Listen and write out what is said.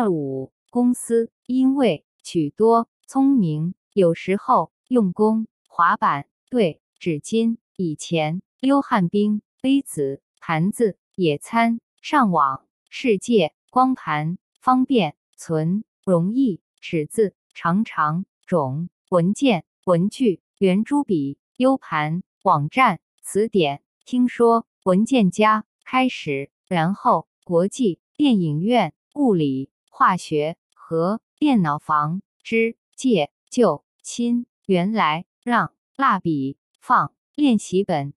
二五公司因为许多聪明，有时候用功，滑板对纸巾，以前溜旱冰，杯子、盘子，野餐，上网，世界光盘，方便存，容易尺子长长种文件，文具，圆珠笔，U 盘，网站，词典，听说，文件夹，开始，然后，国际电影院，物理。化学和电脑房之借旧亲原来让蜡笔放练习本